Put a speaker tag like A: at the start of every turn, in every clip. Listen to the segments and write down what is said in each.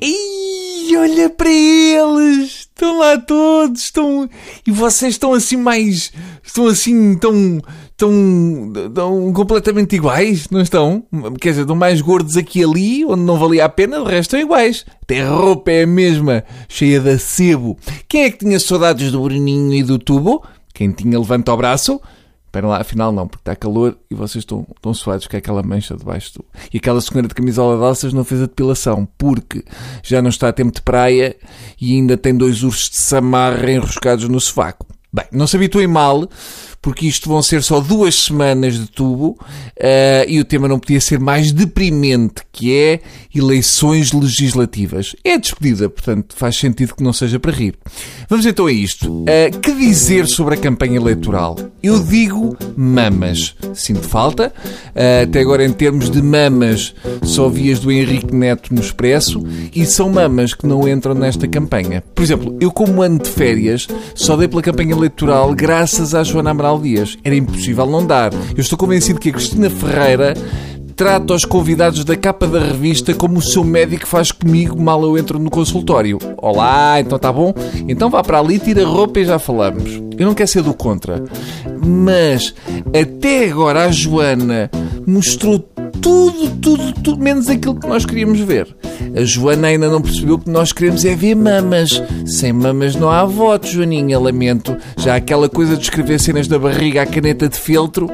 A: Ei, olha para eles! Estão lá todos, estão. E vocês estão assim mais. Estão assim tão. Tão, tão completamente iguais, não estão? Quer dizer, estão mais gordos aqui e ali, onde não valia a pena, de resto estão iguais. Até a roupa é a mesma, cheia de sebo. Quem é que tinha saudades do Bruninho e do Tubo? Quem tinha levanta o braço? Espera lá, afinal não, porque está calor e vocês estão, estão suados com aquela mancha debaixo do... E aquela senhora de camisola de alças não fez a depilação, porque já não está a tempo de praia e ainda tem dois ursos de samarra enroscados no sovaco. Bem, não se habituem mal, porque isto vão ser só duas semanas de tubo uh, e o tema não podia ser mais deprimente, que é eleições legislativas. É despedida, portanto faz sentido que não seja para rir. Vamos então a isto. Uh, que dizer sobre a campanha eleitoral? Eu digo mamas. Sinto falta. Uh, até agora, em termos de mamas, só vi as do Henrique Neto no Expresso e são mamas que não entram nesta campanha. Por exemplo, eu, como ano de férias, só dei pela campanha eleitoral graças à Joana Amaral Dias. Era impossível não dar. Eu estou convencido que a Cristina Ferreira trata os convidados da capa da revista como o seu médico faz comigo mal eu entro no consultório. Olá, então tá bom? Então vá para ali, tira a roupa e já falamos. Eu não quero ser do contra. Mas até agora a Joana mostrou tudo, tudo, tudo, menos aquilo que nós queríamos ver. A Joana ainda não percebeu que nós queremos é ver mamas. Sem mamas não há voto, Joaninha, lamento. Já aquela coisa de escrever cenas da barriga à caneta de feltro,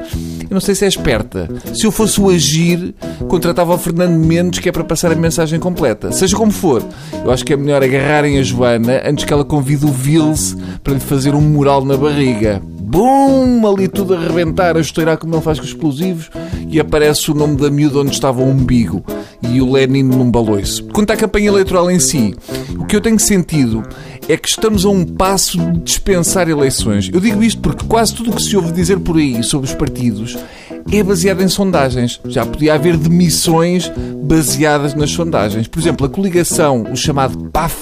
A: eu não sei se é esperta. Se eu fosse o agir, contratava o Fernando Mendes, que é para passar a mensagem completa. Seja como for, eu acho que é melhor agarrarem a Joana antes que ela convide o Vils para lhe fazer um mural na barriga. Bum! Ali tudo a arrebentar, a estourar como ele faz com os explosivos e aparece o nome da miúda onde estava o umbigo e o Lenin num baloiço. Quanto à campanha eleitoral em si, o que eu tenho sentido é que estamos a um passo de dispensar eleições. Eu digo isto porque quase tudo o que se ouve dizer por aí sobre os partidos é baseado em sondagens. Já podia haver demissões baseadas nas sondagens. Por exemplo, a coligação, o chamado PAF,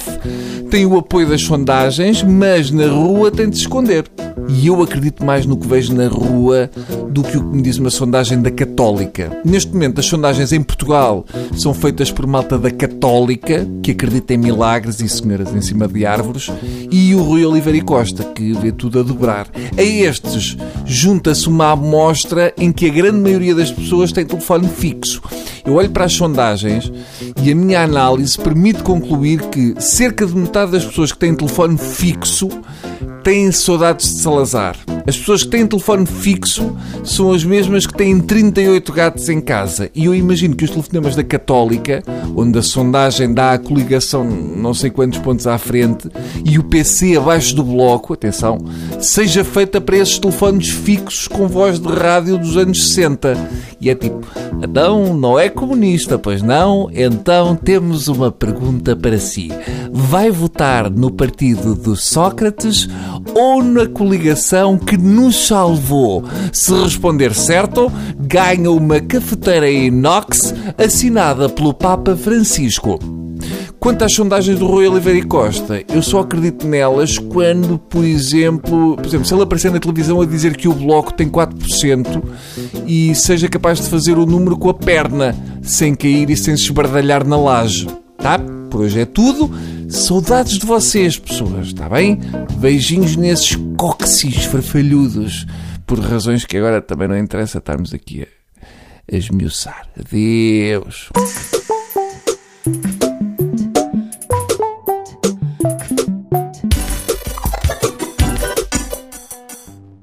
A: tem o apoio das sondagens, mas na rua tem de se esconder. E eu acredito mais no que vejo na rua do que o que me diz uma sondagem da Católica. Neste momento, as sondagens em Portugal são feitas por malta da Católica, que acredita em milagres e senhoras em cima de árvores, e o Rui Oliveira e Costa, que vê tudo a dobrar. A estes junta-se uma amostra em que a grande maioria das pessoas tem telefone fixo. Eu olho para as sondagens e a minha análise permite concluir que cerca de metade das pessoas que têm telefone fixo têm saudades de Salazar. As pessoas que têm telefone fixo são as mesmas que têm 38 gatos em casa. E eu imagino que os telefonemas da Católica, onde a sondagem dá a coligação não sei quantos pontos à frente, e o PC abaixo do bloco, atenção, seja feita para esses telefones fixos com voz de rádio dos anos 60. E é tipo, então não é comunista, pois não? Então temos uma pergunta para si. Vai votar no partido do Sócrates ou na coligação que nos salvou? Se responder certo, ganha uma cafeteira inox assinada pelo Papa Francisco. Quanto às sondagens do Rui Oliveira e Costa, eu só acredito nelas quando, por exemplo, por exemplo, se ele aparecer na televisão a dizer que o Bloco tem 4% e seja capaz de fazer o número com a perna, sem cair e sem se esbardalhar na laje. Tá? Por hoje é tudo. Saudades de vocês, pessoas, está bem? Beijinhos nesses cóccix farfalhudos, por razões que agora também não interessa estarmos aqui a, esmiuçar. Adeus.